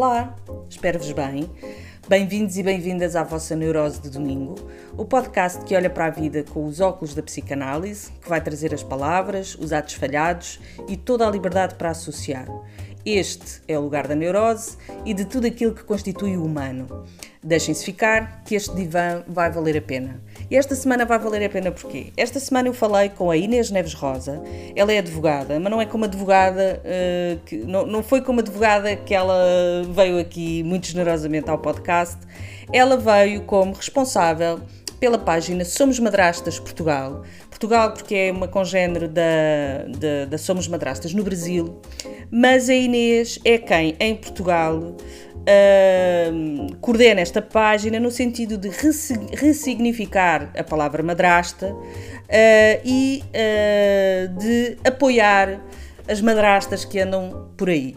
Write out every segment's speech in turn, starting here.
Olá, espero-vos bem. Bem-vindos e bem-vindas à vossa Neurose de Domingo, o podcast que olha para a vida com os óculos da psicanálise, que vai trazer as palavras, os atos falhados e toda a liberdade para associar. Este é o lugar da neurose e de tudo aquilo que constitui o humano. Deixem-se ficar, que este divã vai valer a pena. E esta semana vai valer a pena porquê? Esta semana eu falei com a Inês Neves Rosa. Ela é advogada, mas não é como advogada, uh, que, não, não foi como advogada que ela veio aqui muito generosamente ao podcast. Ela veio como responsável pela página Somos Madrastas Portugal. Portugal, porque é uma congênero da, da, da Somos Madrastas no Brasil, mas a Inês é quem em Portugal uh, coordena esta página no sentido de ressignificar a palavra madrasta uh, e uh, de apoiar as madrastas que andam por aí.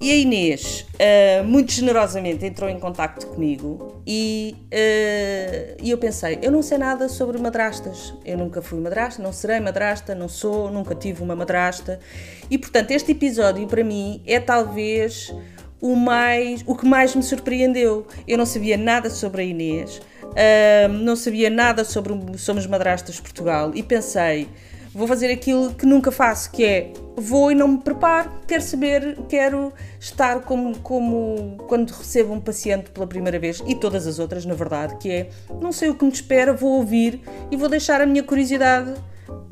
E a Inês, uh, muito generosamente, entrou em contato comigo e, uh, e eu pensei: eu não sei nada sobre madrastas. Eu nunca fui madrasta, não serei madrasta, não sou, nunca tive uma madrasta. E portanto, este episódio para mim é talvez o, mais, o que mais me surpreendeu. Eu não sabia nada sobre a Inês, uh, não sabia nada sobre Somos Madrastas Portugal e pensei, vou fazer aquilo que nunca faço, que é vou e não me preparo, quero saber, quero estar como, como quando recebo um paciente pela primeira vez e todas as outras, na verdade, que é não sei o que me espera, vou ouvir e vou deixar a minha curiosidade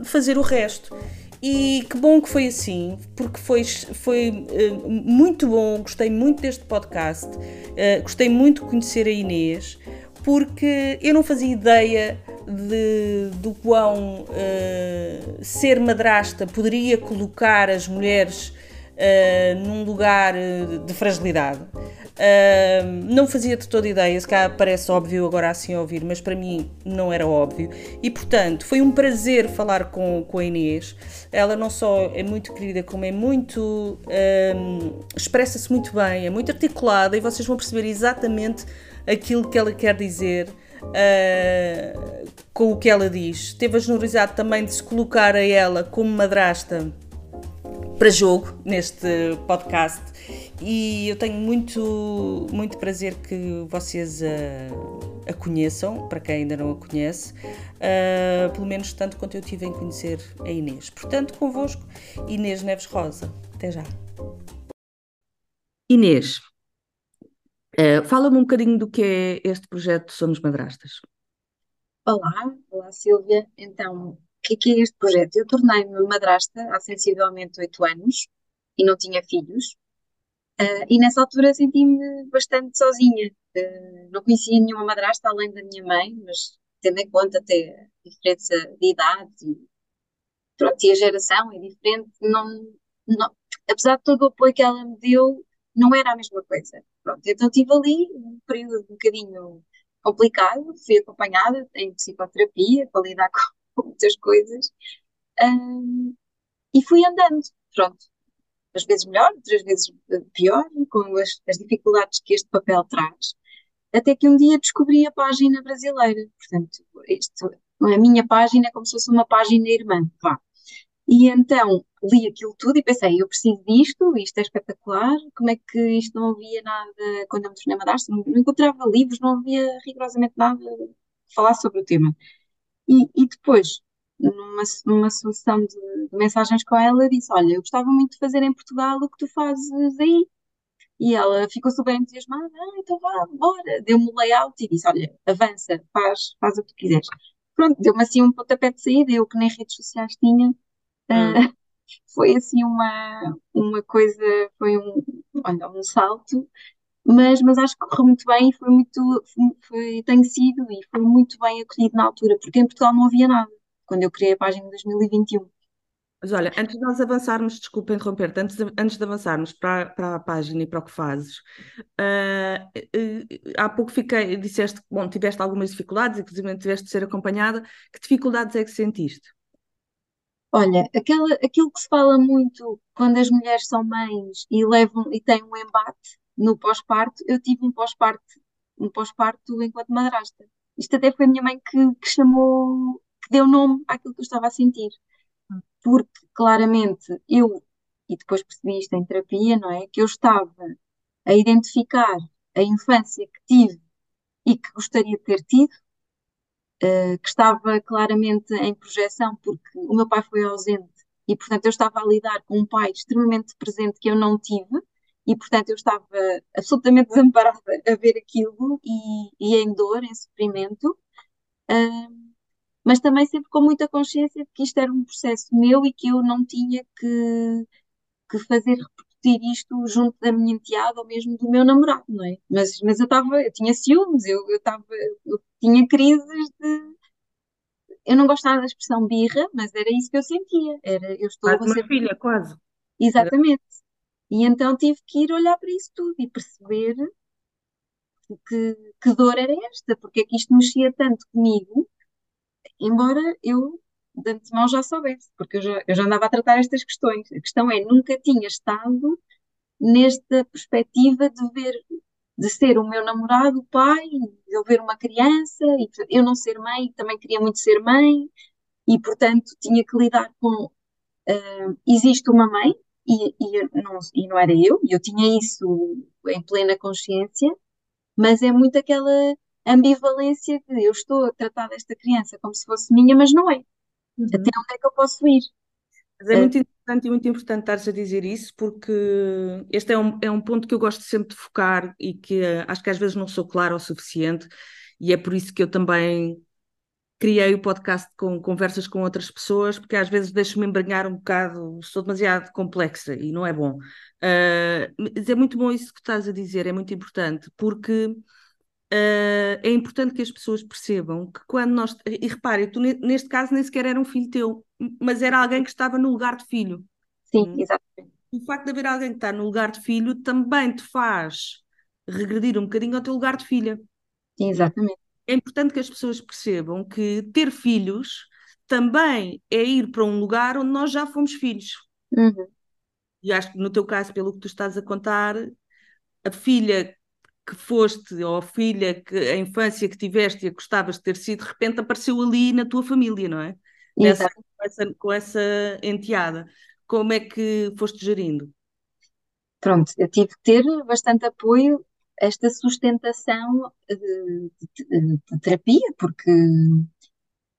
fazer o resto. E que bom que foi assim, porque foi, foi uh, muito bom, gostei muito deste podcast, uh, gostei muito de conhecer a Inês, porque eu não fazia ideia de, do quão uh, ser madrasta poderia colocar as mulheres num lugar de fragilidade. Não fazia de toda ideia, se cá parece óbvio agora assim ouvir, mas para mim não era óbvio. E portanto, foi um prazer falar com, com a Inês. Ela não só é muito querida, como é muito. Expressa-se muito bem, é muito articulada e vocês vão perceber exatamente aquilo que ela quer dizer. Uh, com o que ela diz. Teve a generosidade também de se colocar a ela como madrasta para jogo neste podcast e eu tenho muito, muito prazer que vocês a, a conheçam, para quem ainda não a conhece, uh, pelo menos tanto quanto eu tive em conhecer a Inês. Portanto, convosco, Inês Neves Rosa. Até já. Inês, uh, fala-me um bocadinho do que é este projeto Somos Madrastas. Olá, olá Silvia. Então, o que é, que é este projeto? Eu tornei-me madrasta há sensivelmente oito anos e não tinha filhos. Uh, e nessa altura senti-me bastante sozinha. Uh, não conhecia nenhuma madrasta além da minha mãe, mas tendo em conta até a diferença de idade e, pronto, e a geração é diferente, não, não, apesar de todo o apoio que ela me deu, não era a mesma coisa. Pronto, então tive ali um período um bocadinho complicado, fui acompanhada em psicoterapia para lidar com muitas coisas. Um, e fui andando, pronto. Às vezes melhor, outras vezes eh, pior, com as, as dificuldades que este papel traz. Até que um dia descobri a página brasileira. Portanto, isto, a minha página é como se fosse uma página irmã. Vá. E então li aquilo tudo e pensei, eu preciso disto, isto é espetacular, como é que isto não havia nada, quando eu me tornei madrasta, não encontrava livros, não havia rigorosamente nada a falar sobre o tema. E, e depois, numa, numa solução de, de, mensagens com ela, disse: Olha, eu gostava muito de fazer em Portugal o que tu fazes aí. E ela ficou super entusiasmada: Ah, então vá, bora. Deu-me o layout e disse: Olha, avança, faz, faz o que tu quiseres. Pronto, deu-me assim um pontapé de saída, eu que nem redes sociais tinha. Hum. Uh, foi assim uma, uma coisa, foi um, olha, um salto mas, mas acho que correu muito bem e foi muito, foi, tem sido e foi muito bem acolhido na altura, porque em Portugal não havia nada, quando eu criei a página em 2021. Mas olha, antes de nós avançarmos, desculpa interromper-te, antes de, antes de avançarmos para, para a página e para o que fazes, uh, uh, há pouco fiquei, disseste que bom, tiveste algumas dificuldades, inclusive tiveste de ser acompanhada, que dificuldades é que sentiste? Olha, aquela, aquilo que se fala muito quando as mulheres são mães e levam e têm um embate no pós-parto, eu tive um pós-parto, um pós-parto enquanto madrasta. Isto até foi a minha mãe que, que chamou, deu nome àquilo que eu estava a sentir. Porque claramente eu, e depois percebi isto em terapia, não é? Que eu estava a identificar a infância que tive e que gostaria de ter tido, uh, que estava claramente em projeção, porque o meu pai foi ausente e, portanto, eu estava a lidar com um pai extremamente presente que eu não tive, e, portanto, eu estava absolutamente desamparada a ver aquilo e, e em dor, em sofrimento. Uh, mas também sempre com muita consciência de que isto era um processo meu e que eu não tinha que, que fazer repercutir isto junto da minha enteada ou mesmo do meu namorado, não é? Mas, mas eu estava, eu tinha ciúmes, eu, eu, tava, eu tinha crises de. Eu não gostava da expressão birra, mas era isso que eu sentia. Era, eu estou quase a ser... filha, quase. Exatamente. E então tive que ir olhar para isso tudo e perceber que, que dor era esta, porque é que isto mexia tanto comigo, embora eu de antemão já soubesse, porque eu já, eu já andava a tratar estas questões. A questão é, nunca tinha estado nesta perspectiva de ver, de ser o meu namorado, o pai, de eu ver uma criança, e eu não ser mãe, também queria muito ser mãe, e portanto tinha que lidar com, uh, existe uma mãe, e, e, não, e não era eu, e eu tinha isso em plena consciência, mas é muito aquela ambivalência de eu estou a tratar desta criança como se fosse minha, mas não é. Uhum. Até onde é que eu posso ir? Mas é muito interessante e muito importante estares a dizer isso, porque este é um, é um ponto que eu gosto sempre de focar e que uh, acho que às vezes não sou clara o suficiente, e é por isso que eu também criei o podcast com conversas com outras pessoas, porque às vezes deixo-me embranhar um bocado, sou demasiado complexa e não é bom. Uh, mas é muito bom isso que estás a dizer, é muito importante, porque Uh, é importante que as pessoas percebam que quando nós. E repare, tu neste caso nem sequer era um filho teu, mas era alguém que estava no lugar de filho. Sim, hum? exatamente. O facto de haver alguém que está no lugar de filho também te faz regredir um bocadinho ao teu lugar de filha. Exatamente. É importante que as pessoas percebam que ter filhos também é ir para um lugar onde nós já fomos filhos. Uhum. E acho que no teu caso, pelo que tu estás a contar, a filha que foste, ou a filha que a infância que tiveste e a gostavas de ter sido, de repente apareceu ali na tua família, não é? Nessa, com, essa, com essa enteada. Como é que foste gerindo? Pronto, eu tive que ter bastante apoio, esta sustentação de, de, de terapia, porque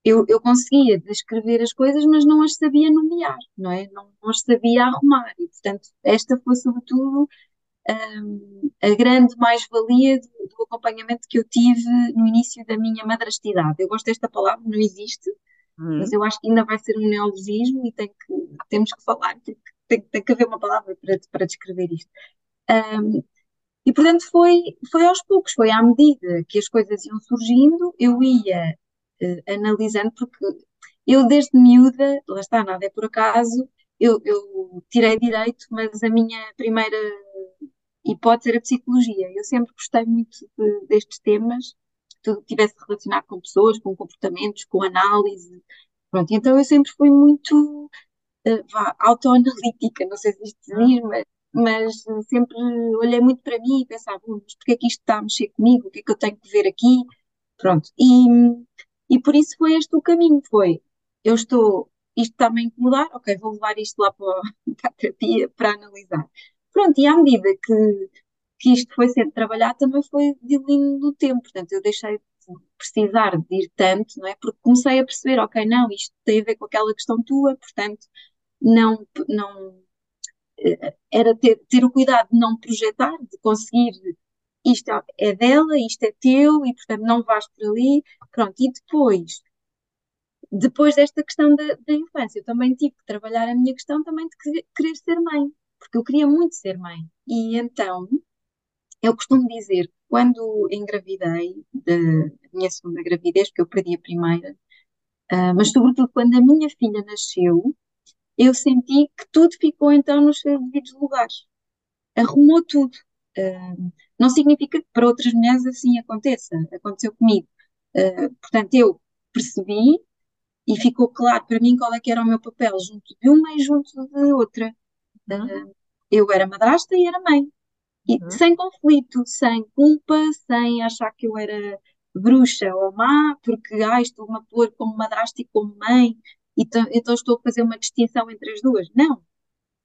eu, eu conseguia descrever as coisas, mas não as sabia nomear, não é? Não, não as sabia arrumar. E, portanto, esta foi, sobretudo, um, a grande mais-valia do, do, acompanhamento que eu tive no início da minha madrastidade. Eu gosto desta palavra, não existe, uhum. mas eu acho que ainda vai ser um neologismo e tem que, temos que falar, tem, tem, tem que haver uma palavra para, para descrever isto. Um, e portanto foi, foi aos poucos, foi à medida que as coisas iam surgindo, eu ia uh, analisando, porque eu desde miúda, lá está, nada é por acaso, eu, eu tirei direito, mas a minha primeira e pode ser a psicologia. Eu sempre gostei muito de, destes temas, que tivesse relacionado com pessoas, com comportamentos, com análise. Pronto, então eu sempre fui muito uh, autoanalítica, não sei se isto diz, mas, mas sempre olhei muito para mim e pensava, mas porquê é que isto está a mexer comigo? O que é que eu tenho que ver aqui? Pronto, e, e por isso foi este o caminho, foi, eu estou, isto está-me a incomodar, ok, vou levar isto lá para, para a terapia para analisar. Pronto, e à medida que, que isto foi sendo trabalhado, também foi diluindo no tempo. Portanto, eu deixei de precisar de ir tanto, não é? Porque comecei a perceber, ok, não, isto tem a ver com aquela questão tua, portanto, não, não eh, era ter, ter o cuidado de não projetar, de conseguir isto é dela, isto é teu, e portanto não vais por ali. Pronto, e depois, depois desta questão da, da infância, eu também tive que trabalhar a minha questão também de querer ser mãe porque eu queria muito ser mãe. E então, eu costumo dizer quando engravidei da minha segunda gravidez, porque eu perdi a primeira, uh, mas sobretudo quando a minha filha nasceu, eu senti que tudo ficou então nos seus devidos lugares. Arrumou tudo. Uh, não significa que para outras mulheres assim aconteça. Aconteceu comigo. Uh, portanto, eu percebi e ficou claro para mim qual é que era o meu papel junto de uma e junto de outra. Uh, eu era madrasta e era mãe. E uhum. sem conflito, sem culpa, sem achar que eu era bruxa ou má, porque ah, estou-me a pôr como madrasta e como mãe, e então estou a fazer uma distinção entre as duas. Não.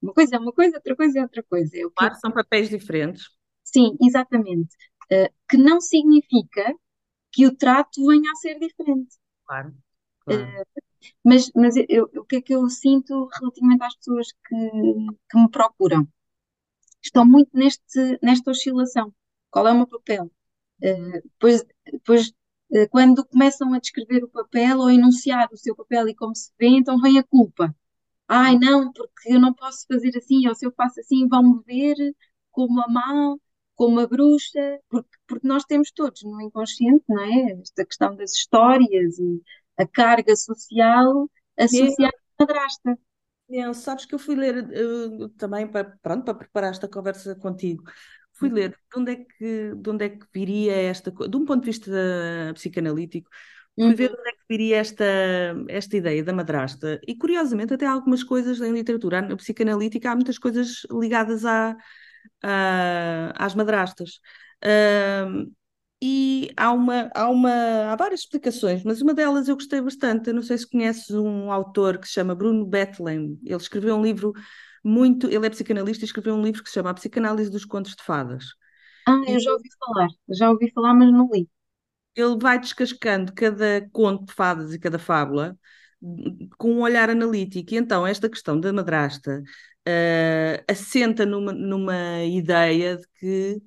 Uma coisa é uma coisa, outra coisa é outra coisa. É claro, que... são papéis diferentes. sim, exatamente. Uh, que não significa que o trato venha a ser diferente. Claro, claro. Uh, mas, mas eu, o que é que eu sinto relativamente às pessoas que, que me procuram? Estão muito neste, nesta oscilação. Qual é o meu papel? Uh, depois, depois uh, quando começam a descrever o papel ou enunciar o seu papel e como se vê, então vem a culpa. Ai, não, porque eu não posso fazer assim, ou se eu faço assim, vão-me ver como a má, como a bruxa, porque, porque nós temos todos no inconsciente, não é? Esta questão das histórias e a carga social associada à madrasta. É, sabes que eu fui ler uh, também para, pronto, para preparar esta conversa contigo. Fui ler de onde é que, de onde é que viria esta coisa, de um ponto de vista psicanalítico, fui ver uhum. onde é que viria esta, esta ideia da madrasta. E curiosamente, até há algumas coisas em literatura na psicanalítica, há muitas coisas ligadas à, à às madrastas. Uh, e há uma, há uma, há várias explicações, mas uma delas eu gostei bastante. Eu não sei se conheces um autor que se chama Bruno Bethlehem. Ele escreveu um livro muito, ele é psicanalista e escreveu um livro que se chama A Psicanálise dos Contos de Fadas. Ah, eu já ouvi falar, já ouvi falar, mas não li. Ele vai descascando cada conto de fadas e cada fábula com um olhar analítico. E então, esta questão da madrasta uh, assenta numa, numa ideia de que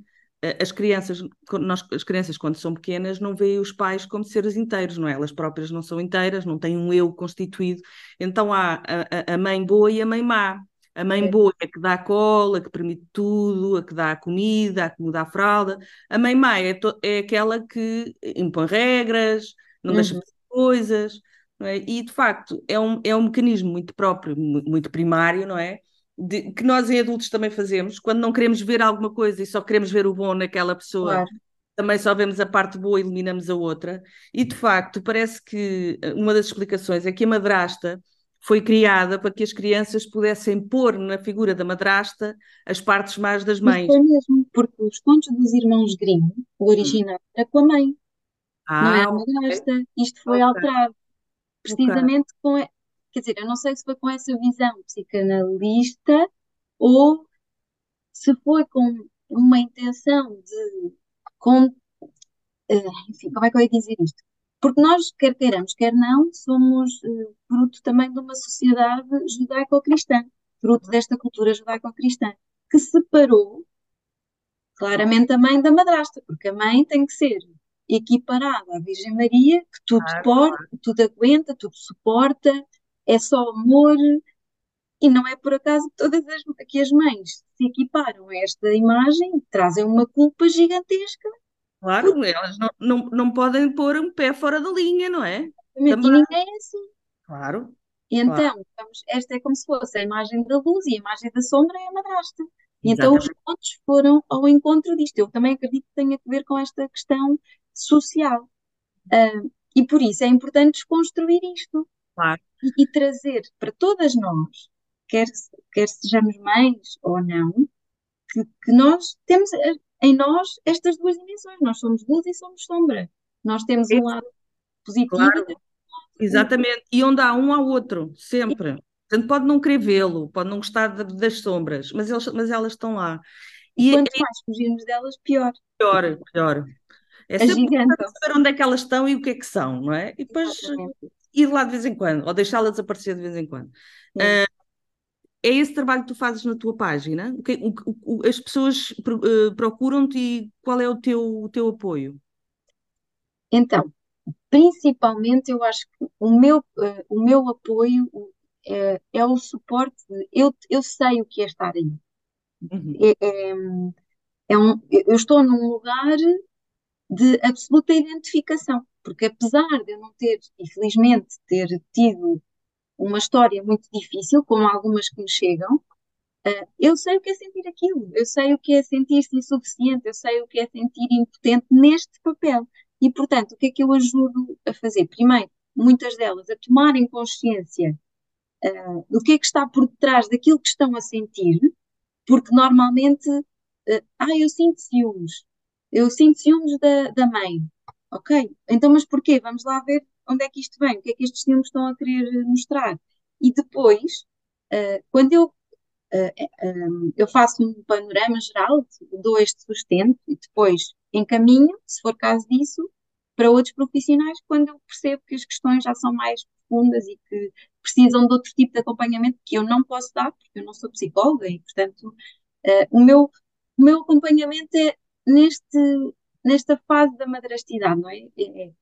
as crianças, nós, as crianças quando são pequenas não veem os pais como seres inteiros, não é? Elas próprias não são inteiras, não têm um eu constituído. Então há a, a mãe boa e a mãe má. A mãe é. boa é a que dá a cola, a que permite tudo, a que dá a comida, a que muda a fralda. A mãe má é, é aquela que impõe regras, não uhum. deixa coisas. É? E de facto é um, é um mecanismo muito próprio, muito primário, não é? De, que nós em adultos também fazemos, quando não queremos ver alguma coisa e só queremos ver o bom naquela pessoa, claro. também só vemos a parte boa e eliminamos a outra. E de facto, parece que eh, uma das explicações é que a madrasta foi criada para que as crianças pudessem pôr na figura da madrasta as partes mais das mães. Mas foi mesmo, porque os contos dos irmãos Grimm, o hum. original, hum. era com a mãe, ah, não era a madrasta. Okay. Isto foi okay. alterado precisamente okay. com quer dizer, eu não sei se foi com essa visão psicanalista ou se foi com uma intenção de. Com, eh, enfim, como é que eu ia dizer isto? Porque nós, quer queiramos, quer não, somos uh, fruto também de uma sociedade judaico-cristã, fruto desta cultura judaico-cristã, que separou claramente a mãe da madrasta, porque a mãe tem que ser equiparada à Virgem Maria, que tudo claro, pode, claro. tudo aguenta, tudo suporta, é só amor, e não é por acaso que todas as, que as mães se equiparam a esta imagem, trazem uma culpa gigantesca. Claro, porque... elas não, não, não podem pôr um pé fora da linha, não é? E ninguém é assim. Claro. E então, claro. Vamos, esta é como se fosse a imagem da luz e a imagem da sombra é a madrasta. E então os contos foram ao encontro disto. Eu também acredito que tenha a ver com esta questão social. Uh, e por isso é importante desconstruir isto. Claro e, e trazer para todas nós, quer, quer sejamos mães ou não, que, que nós temos eh, em nós estas duas dimensões. Nós somos luz e somos sombra. Nós temos um lado positivo claro. e Exatamente. E onde há um, há outro, sempre. Portanto, pode não querer vê-lo, pode não gostar de, das sombras, mas, eles, mas elas estão lá. E, quanto mais fugirmos delas, pior. Pior, pior. É sempre saber onde é que elas estão e o que é que são, não é? E depois Exatamente ir lá de vez em quando, ou deixá-la desaparecer de vez em quando. Uh, é esse trabalho que tu fazes na tua página? O que, o, o, as pessoas uh, procuram-te e qual é o teu, o teu apoio? Então, principalmente eu acho que o meu, uh, o meu apoio é, é, o suporte, eu, eu sei o que é estar aí. Uhum. É, é, é um, eu estou num lugar de absoluta identificação porque apesar de eu não ter, infelizmente, ter tido uma história muito difícil, como algumas que me chegam, uh, eu sei o que é sentir aquilo, eu sei o que é sentir-se insuficiente, eu sei o que é sentir impotente neste papel. E, portanto, o que é que eu ajudo a fazer? Primeiro, muitas delas a tomarem consciência uh, do que é que está por detrás daquilo que estão a sentir, porque normalmente, uh, ah, eu sinto ciúmes, eu sinto ciúmes da, da mãe, Ok, então mas porquê? Vamos lá ver onde é que isto vem, o que é que estes filmes estão a querer mostrar. E depois, uh, quando eu eu faço um panorama geral, dou este sustento e depois encaminho, se for caso disso, para outros profissionais quando eu percebo que as questões já são mais profundas e que precisam de outro tipo de acompanhamento que eu não posso dar, porque eu não sou psicóloga e, portanto, uh, o, meu, o meu acompanhamento é neste, nesta fase da madrastidade, não é? É, é?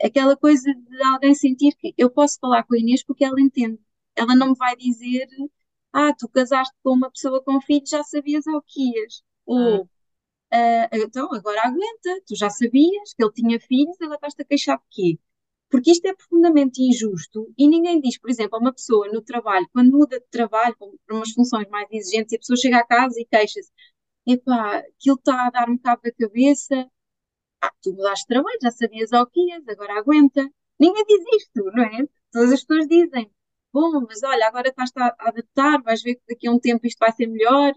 é aquela coisa de alguém sentir que eu posso falar com a Inês porque ela entende. Ela não me vai dizer, ah, tu casaste com uma pessoa com filhos, já sabias ao que ias. Ou, ah. uh, então, agora aguenta, tu já sabias que ele tinha filhos, agora estás-te a queixar de quê? Porque isto é profundamente injusto e ninguém diz, por exemplo, a uma pessoa no trabalho, quando muda de trabalho para umas funções mais exigentes e a pessoa chega a casa e queixa-se, epá, aquilo está a dar um cabo da cabeça, ah, tu mudaste de trabalho, já sabias ao que ias, agora aguenta. Ninguém diz isto, não é? Todas as pessoas dizem, bom, mas olha, agora estás a adaptar, vais ver que daqui a um tempo isto vai ser melhor.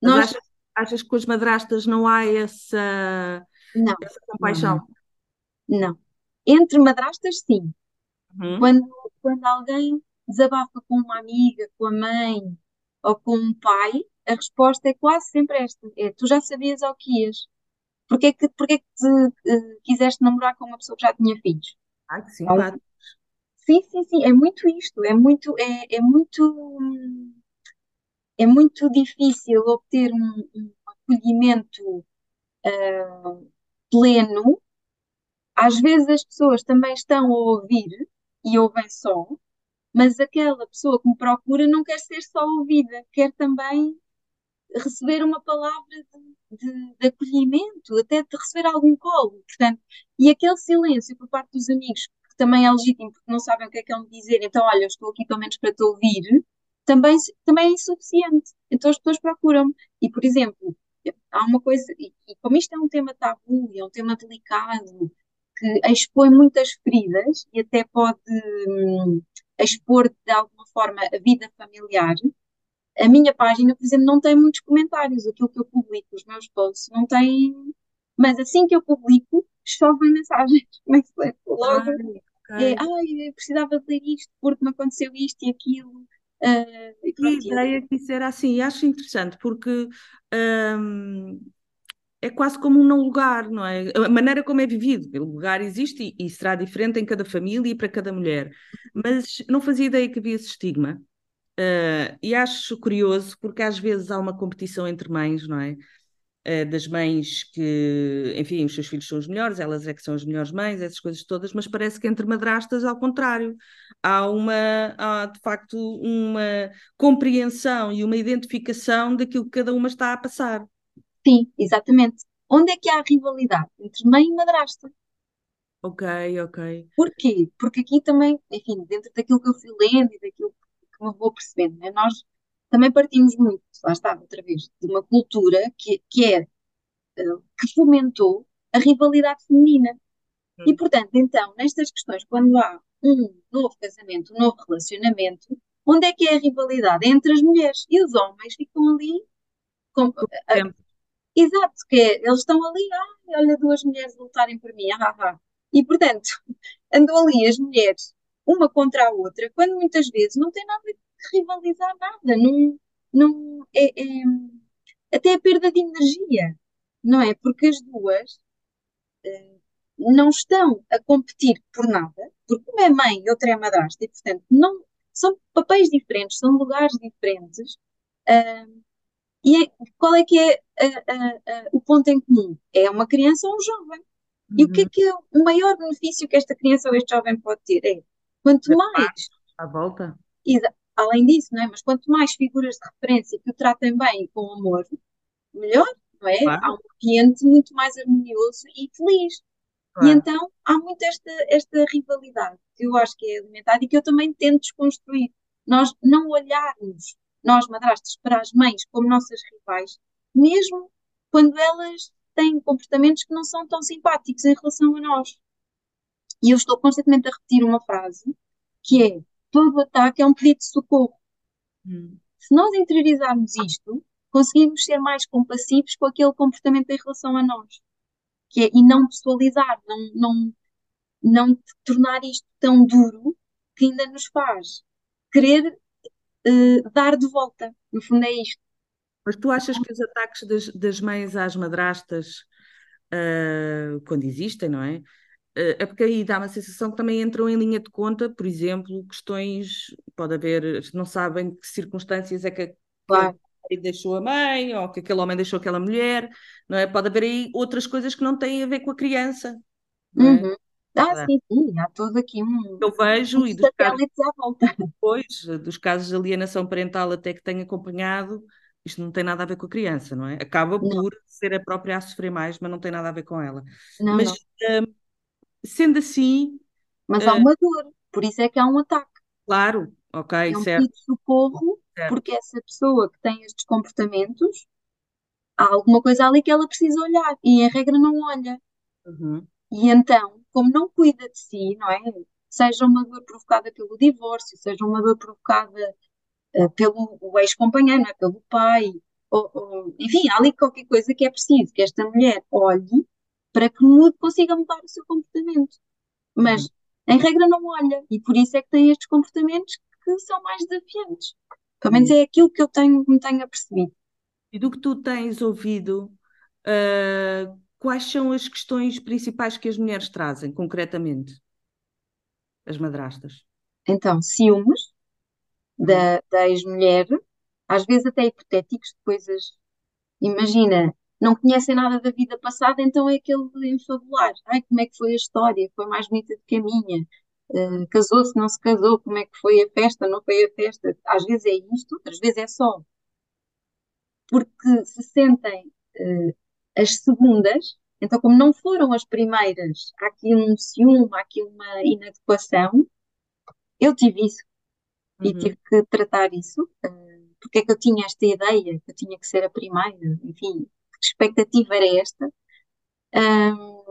Mas Nós... achas, achas que com as madrastas não há essa, não, essa compaixão? Não. não. Entre madrastas, sim. Uhum. Quando, quando alguém desabafa com uma amiga, com a mãe ou com um pai, a resposta é quase sempre esta: é tu já sabias ao que ias. Porquê é que, porquê é que te, uh, quiseste namorar com uma pessoa que já tinha filhos? Ai, que simpático. Sim, sim, sim, é muito isto, é muito, é, é muito, é muito difícil obter um, um acolhimento uh, pleno às vezes as pessoas também estão a ouvir e ouvem só, mas aquela pessoa que me procura não quer ser só ouvida, quer também receber uma palavra de, de, de, acolhimento, até de receber algum colo. Portanto, e aquele silêncio por parte dos amigos, que também é legítimo porque não sabem o que é que é me dizer, então, olha, eu estou aqui pelo menos para te ouvir, também, também é insuficiente. Então as pessoas procuram-me. E, por exemplo, há uma coisa, e, e como isto é um tema tabu, é um tema delicado, que expõe muitas feridas e até pode hum, expor de alguma forma a vida familiar. A minha página, por exemplo, não tem muitos comentários. Aquilo que eu publico, os meus posts, não tem. Mas assim que eu publico, chovem mensagens. Começo a ler logo. É, eu precisava de ler isto porque me aconteceu isto e aquilo. Uh, e que ideia que isso era assim, e acho interessante porque hum, é quase como um não lugar, não é? A maneira como é vivido. O lugar existe e, e, será diferente em cada família e para cada mulher. Mas não fazia ideia que havia esse estigma. Uh, e acho curioso porque às vezes há uma competição entre mães, não é? Uh, das mães que, enfim, os seus filhos são os melhores, elas é que são as melhores mães, essas coisas todas, mas parece que entre madrastas, ao contrário, há uma, há de facto uma compreensão e uma identificação daquilo que cada uma está a passar. Sim, exatamente. Onde é que há a rivalidade entre mãe e madrasta? Ok, ok. Porquê? Porque aqui também, enfim, dentro daquilo que eu fui lendo e daquilo me vou percebendo, né, nós também partimos muito, lá está, outra vez, de uma cultura que, que é, eh, que fomentou a rivalidade feminina. Hum. E, portanto, então, nestas questões, quando há um novo casamento, um novo relacionamento, onde é que é a rivalidade? É entre as mulheres. E os homens ficam ali com, Exato, que é, eles estão ali, ah, olha duas mulheres lutarem por mim, ah, ah. E portanto, andam ali as mulheres, uma contra a outra, quando muitas vezes não tem nada de rivalizar nada, não, não é, é até a perda de energia, não é? Porque as duas uh, não estão a competir por nada, porque uma é mãe e outra é madrasta, e portanto não, são papéis diferentes, são lugares diferentes. Uh, e é, qual é que é o ponto em comum? É uma criança ou um jovem. Uhum. E o que é uhum. que é o maior benefício que esta criança ou este jovem pode ter? É quanto mais. À volta. Além disso, não é? Mas quanto mais figuras de referência que o tratem bem e com amor, melhor, não é? Claro. Há um ambiente muito mais harmonioso e feliz. Claro. E então há muito esta, esta rivalidade que eu acho que é alimentada e que eu também tento desconstruir. Nós não olharmos nós madrastas, para as mães como nossas rivais, mesmo quando elas têm comportamentos que não são tão simpáticos em relação a nós. E eu estou constantemente a repetir uma frase que é: todo ataque é um pedido de socorro. Hum. Se nós interiorizarmos isto, conseguimos ser mais compassivos com aquele comportamento em relação a nós. Que é, e não pessoalizar, não, não, não tornar isto tão duro que ainda nos faz querer uh, dar de volta. No fundo, é isto. Mas tu achas que os ataques das, das mães às madrastas, uh, quando existem, não é? Uh, é porque aí dá uma sensação que também entram em linha de conta, por exemplo, questões, pode haver, não sabem que circunstâncias é que, claro. que deixou a mãe, ou que aquele homem deixou aquela mulher, não é? Pode haver aí outras coisas que não têm a ver com a criança. É? Uhum. Ah, sim, sim, há todo aqui um. Eu vejo, e dos casos, à volta. Pois, dos casos de alienação parental até que tenho acompanhado, isto não tem nada a ver com a criança, não é? Acaba não. por ser a própria a sofrer mais, mas não tem nada a ver com ela. Não, mas não. Uh, sendo assim. Mas há uma dor, por isso é que há um ataque. Claro, ok, é um certo. de socorro, certo. porque essa pessoa que tem estes comportamentos, há alguma coisa ali que ela precisa olhar e em regra não olha. Uhum. E então, como não cuida de si, não é? Seja uma dor provocada pelo divórcio, seja uma dor provocada uh, pelo ex-companheiro, é? pelo pai, ou, ou, enfim, há ali qualquer coisa que é preciso que esta mulher olhe para que mude, consiga mudar o seu comportamento. Mas, uhum. em regra, não olha, e por isso é que tem estes comportamentos que são mais desafiantes. Pelo menos uhum. é aquilo que eu tenho, me tenho apercebido. E do que tu tens ouvido, uh, quais são as questões principais que as mulheres trazem, concretamente? As madrastas. Então, ciúmes, da, da ex-mulher, às vezes até hipotéticos, de coisas. Imagina, não conhecem nada da vida passada, então é aquele enfabular. Ai, como é que foi a história? Foi mais bonita do que a minha. Uh, casou-se, não se casou, como é que foi a festa, não foi a festa. Às vezes é isto, outras vezes é só. Porque se sentem uh, as segundas, então, como não foram as primeiras, há aqui um ciúme, há aqui uma inadequação. Eu tive isso e uhum. tive que tratar isso. Uh, porque é que eu tinha esta ideia que eu tinha que ser a primeira? Enfim, expectativa era esta? Um,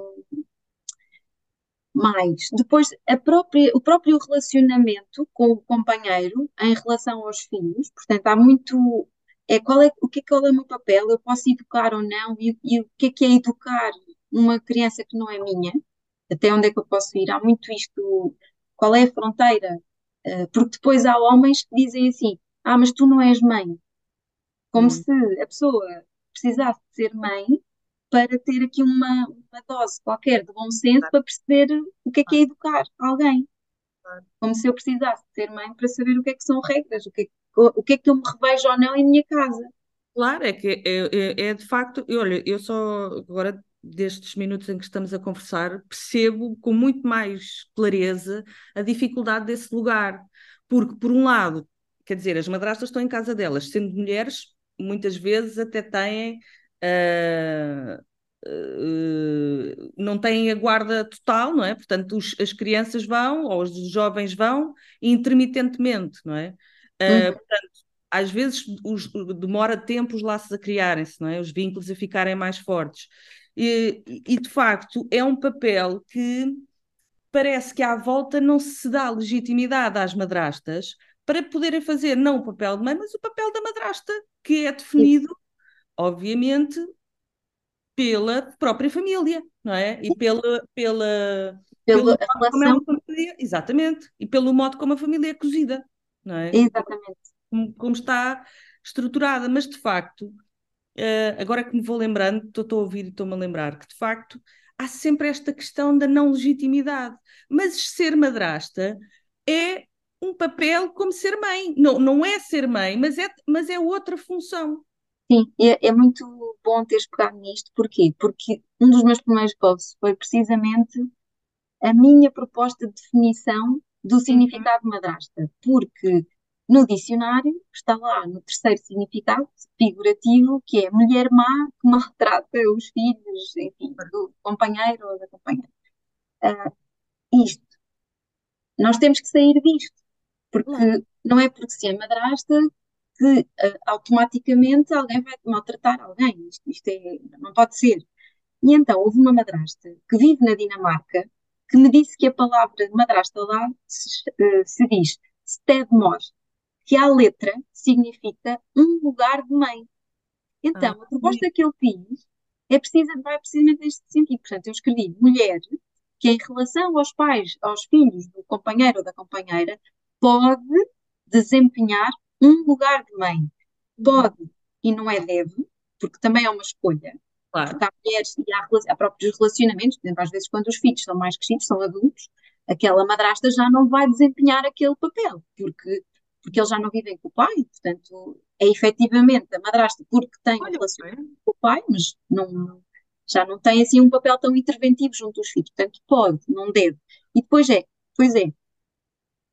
mais, depois própria, o próprio relacionamento com o companheiro em relação aos filhos, portanto, há muito. É, qual é, o que é, qual é o meu papel? Eu posso educar ou não? E, e o que é que é educar uma criança que não é minha? Até onde é que eu posso ir? Há muito isto. Qual é a fronteira eh, porque depois há homens que dizem assim: Ah, mas tu não és mãe. Como hum. se a pessoa precisasse de ser mãe para ter aqui uma, uma dose qualquer de bom senso para perceber o que é que é educar alguém. Como se eu precisasse de ser mãe para saber o que é que são regras, o que é que, o que, é que eu me revejo ou não em minha casa. Claro, é que é, é, é de facto, olha, eu só agora destes minutos em que estamos a conversar, percebo com muito mais clareza a dificuldade desse lugar. Porque, por um lado, quer dizer, as madrastas estão em casa delas, sendo mulheres, muitas vezes até têm. Uh, uh, não têm a guarda total, não é? Portanto, os, as crianças vão, ou os jovens vão, intermitentemente, não é? Uh, portanto, às vezes os, demora tempo os laços a criarem-se, não é? Os vínculos a ficarem mais fortes. E, e, de facto é um papel que parece que à volta não se dá legitimidade às madrastas para poderem fazer não o papel de mãe, mas o papel da madrasta, que é definido, Sim. obviamente, pela própria família, não é? E pela, pela, pela relação. É família, exatamente, e pelo modo como a família é cozida, não é? Exatamente. Como, como está estruturada, mas de facto Uh, agora que me vou lembrando, estou a ouvir e estou-me a lembrar que de facto há sempre esta questão da não legitimidade. Mas ser madrasta é um papel como ser mãe. Não, não é ser mãe, mas é, mas é outra função. Sim, é, é muito bom teres pegado nisto. Porquê? Porque um dos meus primeiros posts foi precisamente a minha proposta de definição do uhum. significado madrasta. Porque no dicionário está lá no terceiro significado figurativo, que é mulher má que maltrata os filhos, enfim, do companheiro ou da companheira. Uh, isto. Nós temos que sair disto, porque não é porque se é madrasta que uh, automaticamente alguém vai maltratar alguém. Isto, isto é, não pode ser. E então houve uma madrasta que vive na Dinamarca que me disse que a palavra madrasta lá se, uh, se diz stedmor, que a letra significa um lugar de mãe. Então, ah, a proposta sim. que eu fiz é precisa, vai precisamente neste sentido. Portanto, eu escrevi mulher que em relação aos pais, aos filhos do companheiro ou da companheira, pode desempenhar um lugar de mãe. Pode e não é deve, porque também é uma escolha. Claro. Porque há mulheres e há, há próprios relacionamentos, por exemplo, às vezes quando os filhos são mais crescidos, são adultos, aquela madrasta já não vai desempenhar aquele papel, porque, porque eles já não vivem com o pai, portanto, é efetivamente a madrasta porque tem Olha, relacionamento com o pai, mas não, já não tem assim um papel tão interventivo junto dos filhos, portanto, pode, não deve. E depois é, pois é,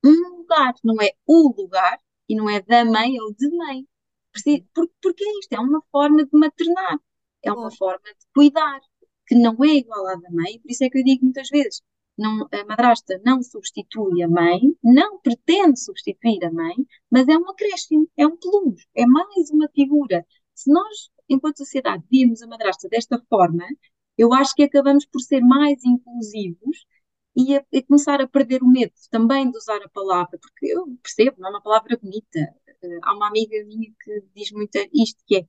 um lugar, não é o lugar, e não é da mãe ou de mãe. Porque, porque é isto, é uma forma de maternar, é uma forma de cuidar, que não é igual à da mãe, por isso é que eu digo muitas vezes, não, a madrasta não substitui a mãe, não pretende substituir a mãe, mas é um acréscimo, é um plus, é mais uma figura. Se nós, enquanto sociedade, virmos a madrasta desta forma, eu acho que acabamos por ser mais inclusivos e a, a, começar a perder o medo também de usar a palavra, porque eu percebo, não é uma palavra bonita. Uh, há uma amiga minha que diz muito isto, que é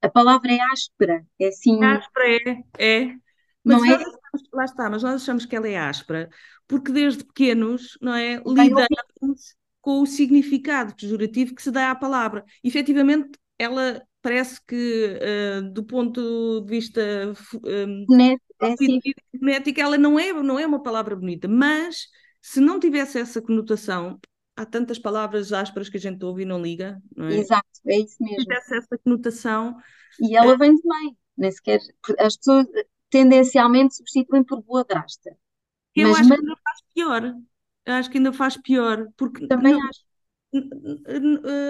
a palavra é áspera, é assim... Áspera é, é. Mas não é? Achamos, lá está, mas nós achamos que ela é áspera, porque desde pequenos, não é, lidamos com o significado pejorativo que se dá à palavra. E, efetivamente, ela parece que, uh, do ponto de vista um, é assim. ela não é, não é uma palavra bonita, mas se não tivesse essa conotação, há tantas palavras ásperas que a gente ouve e não liga, não é? Exato, é isso mesmo. Se tivesse essa conotação. E ela é... vem de mãe, nem sequer. As pessoas tendencialmente substituem por boa drasta. Eu mas, acho que ainda faz pior. Eu acho que ainda faz pior, porque. Também não, acho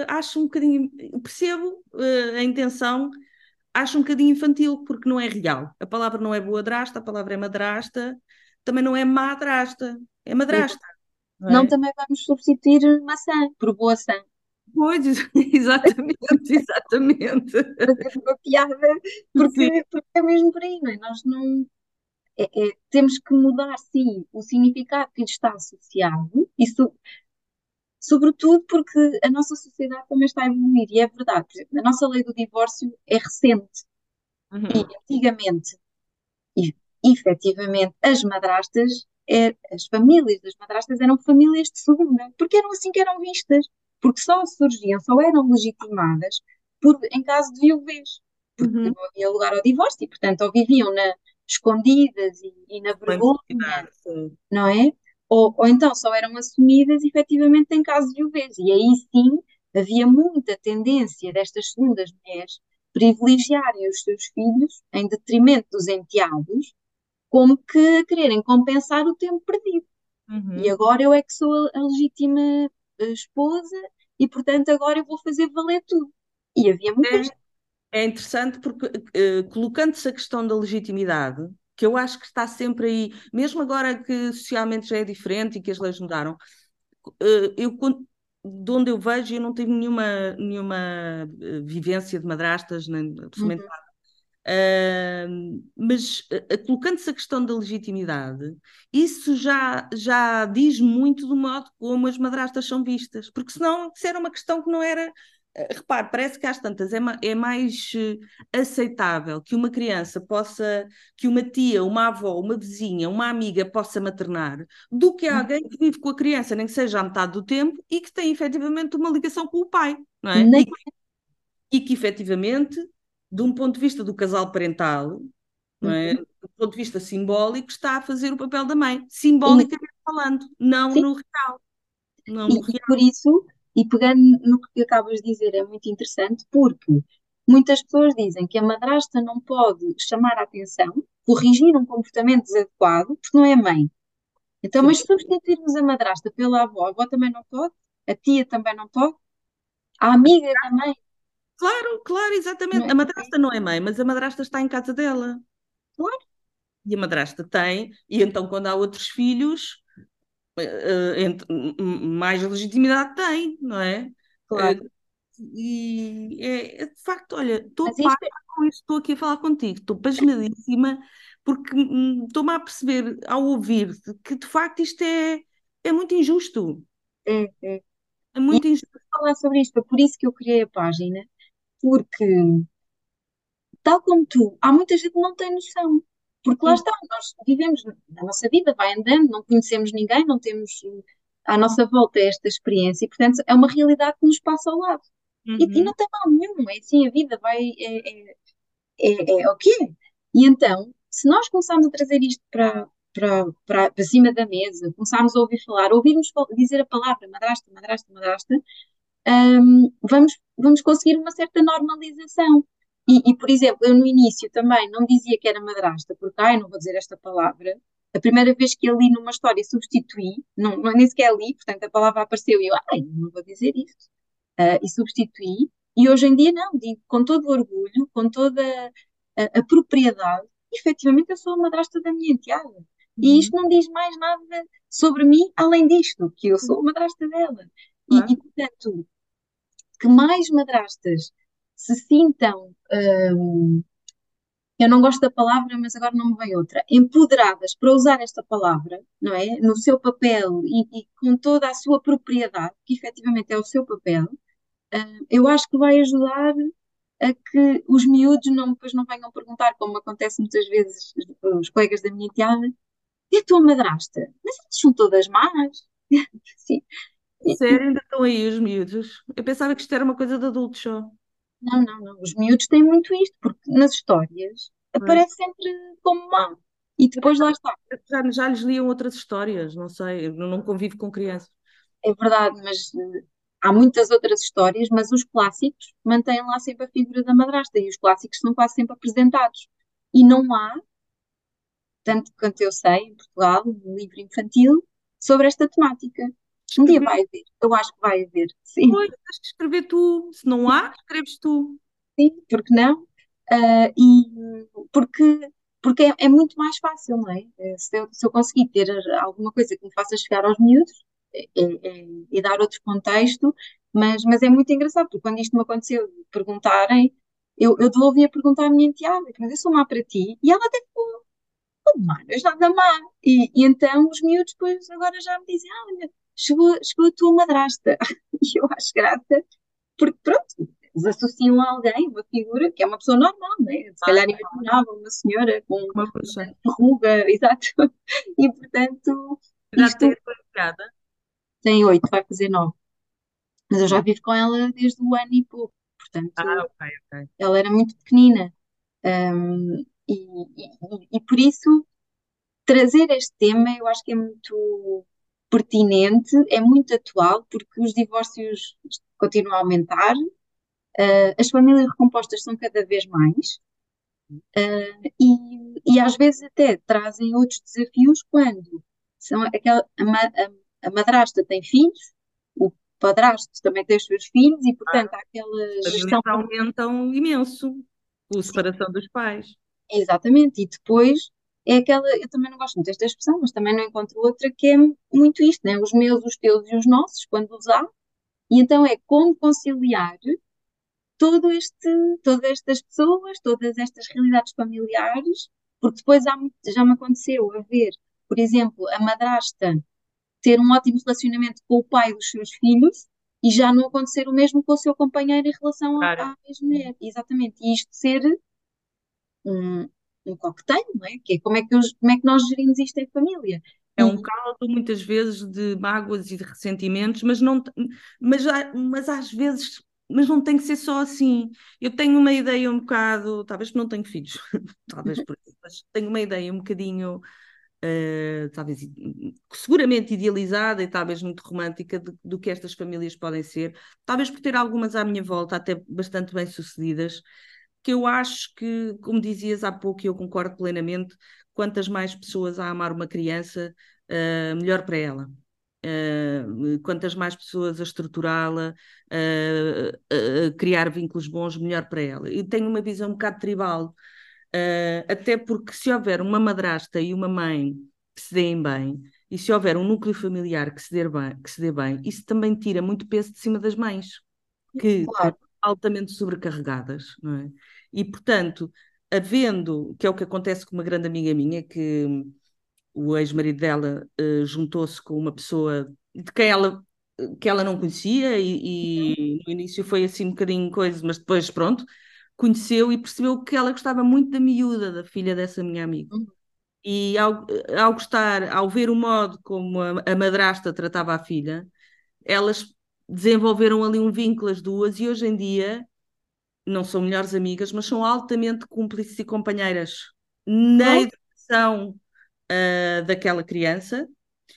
acho um bocadinho, percebo uh, a intenção, acho um bocadinho infantil, porque não é real. A palavra não é boa drasta, a palavra é madrasta, também não é madrasta, é madrasta. Não, é? não também vamos substituir maçã por boa sã. Pois, exatamente, exatamente. Fazer uma piada, porque, porque, é mesmo por aí, não é? Nós não. É, é, temos que mudar, sim, o significado que lhe está associado. Isso sobretudo porque a nossa sociedade também está a evoluir, e é verdade. Por exemplo, a nossa lei do divórcio é recente. Uhum. E antigamente, e, efetivamente, as madrastas, é, as famílias das madrastas eram famílias de segunda, porque eram assim que eram vistas, porque só surgiam, só eram legitimadas por, em caso de viuvez, porque uhum. não havia lugar ao divórcio, e portanto ou viviam na, escondidas e, e na vergonha, não é? Ou, ou então só eram assumidas efetivamente em caso de viuvez. E aí sim havia muita tendência destas segundas mulheres privilegiarem os seus filhos em detrimento dos enteados, como que quererem compensar o tempo perdido. Uhum. E agora eu é que sou a, legítima eh, esposa e, portanto, agora eu vou fazer valer tudo. E havia muitas. É, é interessante porque, uh, colocando-se a questão da legitimidade, que eu acho que está sempre aí, mesmo agora que socialmente já é diferente e que as leis mudaram, eh, eu de onde eu vejo, eu não tive nenhuma, nenhuma eh, vivência de madrastas, nem absolutamente uhum. nada. Uh, mas uh, colocando-se a questão da legitimidade, isso já, já diz muito do modo como as madrastas são vistas, porque senão isso era uma questão que não era repare, parece que às tantas é, é mais uh, aceitável que uma criança possa, que uma tia, uma avó, uma vizinha, uma amiga possa maternar, do que hum. alguém que vive com a criança, nem que seja a metade do tempo, e que tem efetivamente uma ligação com o pai, não é? E, e, que efetivamente, de um ponto de vista do casal parental, não é? Uhum. do ponto de vista simbólico, está a fazer o papel da mãe, simbolicamente falando, não Sim. no real. Não e, no real. por isso e pegando no que acabas de dizer, é muito interessante porque muitas pessoas dizem que a madrasta não pode chamar a atenção, corrigir um comportamento desadequado, porque não é mãe. Então, mas substituirmos a madrasta pela avó, a avó também não pode, a tia também não pode, a amiga mãe. Claro, claro, exatamente. É? A madrasta não é mãe, mas a madrasta está em casa dela. Claro. E a madrasta tem, e então quando há outros filhos, mais legitimidade tem, não é? Claro. Uh, e é, é, de facto, olha, estou isto... com isto, estou aqui a falar contigo, estou passionadíssima, porque hum, estou-me a perceber ao ouvir que de facto isto é, é muito injusto. É, é. É muito e injusto. falar sobre isto, por isso que eu criei a página, porque tal como tu, há muita gente que não tem noção. Porque lá está, nós vivemos, a nossa vida vai andando, não conhecemos ninguém, não temos à nossa volta esta experiência e, portanto, é uma realidade que nos passa ao lado. Uhum. E, e, não tem mal nenhum, é assim, a vida vai, é, é, é, é o que é. E então, se nós começarmos a trazer isto para, para, para, para cima da mesa, começarmos a ouvir falar, ouvirmos dizer a palavra madrasta, madrasta, madrasta, um, vamos, vamos conseguir uma certa normalização. E, e, por exemplo, eu no início também não dizia que era madrasta, porque, ai, não vou dizer esta palavra. A primeira vez que eu li numa história substituí, não, não, nem sequer li, portanto a palavra apareceu e eu, ai, não vou dizer isto. Uh, e substituí. E hoje em dia não, digo com todo o orgulho, com toda a, a propriedade, efetivamente eu sou a madrasta da minha enteada. E uhum. isto não diz mais nada sobre mim além disto, que eu sou a madrasta dela. E, e portanto, que mais madrastas se sintam, hum, eu não gosto da palavra, mas agora não me vem outra, empoderadas para usar esta palavra, não é? No seu papel e, e com toda a sua propriedade, que efetivamente é o seu papel, hum, eu acho que vai ajudar a que os miúdos não, depois não venham perguntar, como acontece muitas vezes os colegas da minha tiada, e a tua madrasta? Mas elas são todas más. Sim. Sério, ainda estão aí os miúdos? Eu pensava que isto era uma coisa de adultos só. Não, não, não. Os miúdos têm muito isto, porque nas histórias aparece sempre como má. E depois lá está. Já, já lhes liam outras histórias, não sei, eu não convivo com crianças. É verdade, mas eh, há muitas outras histórias, mas os clássicos mantêm lá sempre a figura da madrasta e os clássicos são quase sempre apresentados. E não há, tanto quanto eu sei, em Portugal, um livro infantil sobre esta temática. Um dia vai haver, eu acho que vai haver, sim. Pois, tens que escrever tu. Se não há, escreves tu. Sim, porque não? Uh, e porque, porque é, é, muito mais fácil, não é? Eh, se eu, se eu conseguir ter alguma coisa que me faça chegar aos miúdos é, é, é, e dar outro contexto, mas, mas é muito engraçado, porque quando isto me aconteceu, perguntarem, eu, eu devolvi a perguntar à minha enteada, mas eu sou má para ti, e ela até ficou, oh, mano, és nada má. E, e então os miúdos depois agora já me dizem, ah, olha, chegou, chegou a tua madrasta. E eu acho graça, porque pronto, eles associam a alguém, uma figura que é uma pessoa normal, né? Se calhar imaginava uma senhora com uma ruga, exato. E portanto. Já isto tem Tem oito, vai fazer nove. Mas eu já vivo com ela desde o ano e pouco, portanto. Ah, ok, ok. Ela era muito pequenina. Um, e, e, e por isso trazer este tema eu acho que é muito pertinente, é muito atual, porque os divórcios continuam a aumentar, uh, as famílias recompostas são cada vez mais, uh, e, e às vezes até trazem outros desafios quando são aquela, a, a, a madrasta tem filhos, o padrasto também tem os seus filhos, e portanto há aquela gestão. aumentam imenso, a separação dos pais. Exatamente, e depois é aquela, eu também não gosto muito desta expressão, mas também não encontro outra que é muito isto, né? Os meus, os teus e os nossos, quando os há. E então é como conciliar todo este, todas estas pessoas, todas estas realidades familiares, porque depois há, já me aconteceu a ver, por exemplo, a madrasta ter um ótimo relacionamento com o pai dos seus filhos e já não acontecer o mesmo com o seu companheiro em relação claro. à ex-mulher. Exatamente. E isto ser um, um coquetel, não é? Que é como é que, eu, como é que nós gerimos isto em família? É um caldo, muitas vezes, de mágoas e de ressentimentos, mas, não, mas, mas às vezes mas não tem que ser só assim. Eu tenho uma ideia um bocado, talvez porque não tenho filhos, talvez por isso, mas tenho uma ideia um bocadinho, uh, talvez seguramente idealizada e talvez muito romântica de, do que estas famílias podem ser, talvez por ter algumas à minha volta até bastante bem sucedidas, que eu acho que, como dizias há pouco, e eu concordo plenamente, quantas mais pessoas a amar uma criança, uh, melhor para ela. Uh, quantas mais pessoas a estruturá-la, uh, a criar vínculos bons, melhor para ela. E tenho uma visão um bocado tribal, até porque se houver uma madrasta e uma mãe que se deem bem, e se houver um núcleo familiar que se dê bem, que se dê bem isso também tira muito peso de cima das mães, que claro. Altamente sobrecarregadas, não é? E, portanto, havendo, que é o que acontece com uma grande amiga minha, que o ex-marido dela uh, juntou-se com uma pessoa de quem ela, que ela não conhecia e, e, no início foi assim um bocadinho coisa, mas depois, pronto, conheceu e percebeu que ela gostava muito da miúda, da filha dessa minha amiga. Uhum. E ao, ao gostar, ao ver o modo como a, a madrasta tratava a filha, elas desenvolveram ali um vínculo as duas e hoje em dia não são melhores amigas, mas são altamente cúmplices e companheiras na educação uh, daquela criança.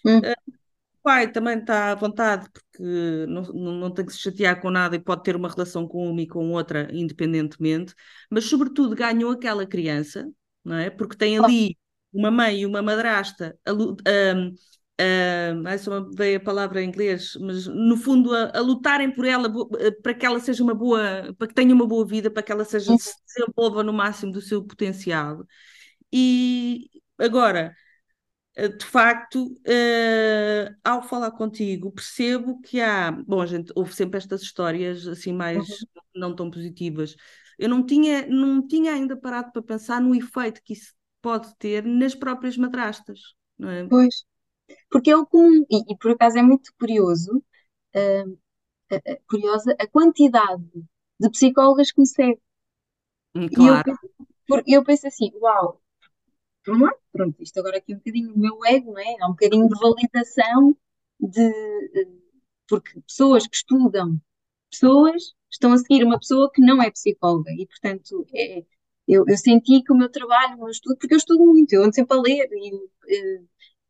Hum. Uh, o pai também está à vontade porque não, não, não, tem que se chatear com nada e pode ter uma relação com uma e com outra independentemente, mas sobretudo ganhou aquela criança, não é? Porque tem ali uma mãe e uma madrasta a, um, uh, ai, só me veio a palavra em inglês, mas no fundo a, a, lutarem por ela eh, para que ela seja uma boa, para que tenha uma boa vida, para que ela seja, se desenvolva no máximo do seu potencial. E agora, eh, de facto, uh, ao falar contigo, percebo que há, bom, a gente ouve sempre estas histórias assim mais uhum. não tão positivas. Eu não tinha, não tinha ainda parado para pensar no efeito que isso pode ter nas próprias madrastas, não é? Pois, porque é o comum, e, e por acaso é muito curioso, uh, uh, curiosa a quantidade de psicólogas que me seguem. Claro. E eu, eu penso assim, uau, por um lado, pronto, isto agora aqui é um bocadinho o meu ego, não é? Há um bocadinho de validação de porque pessoas que estudam pessoas estão a seguir uma pessoa que não é psicóloga e portanto é, eu, eu, senti que o meu trabalho, o meu estudo, porque eu estudo muito, eu ando sempre a ler e,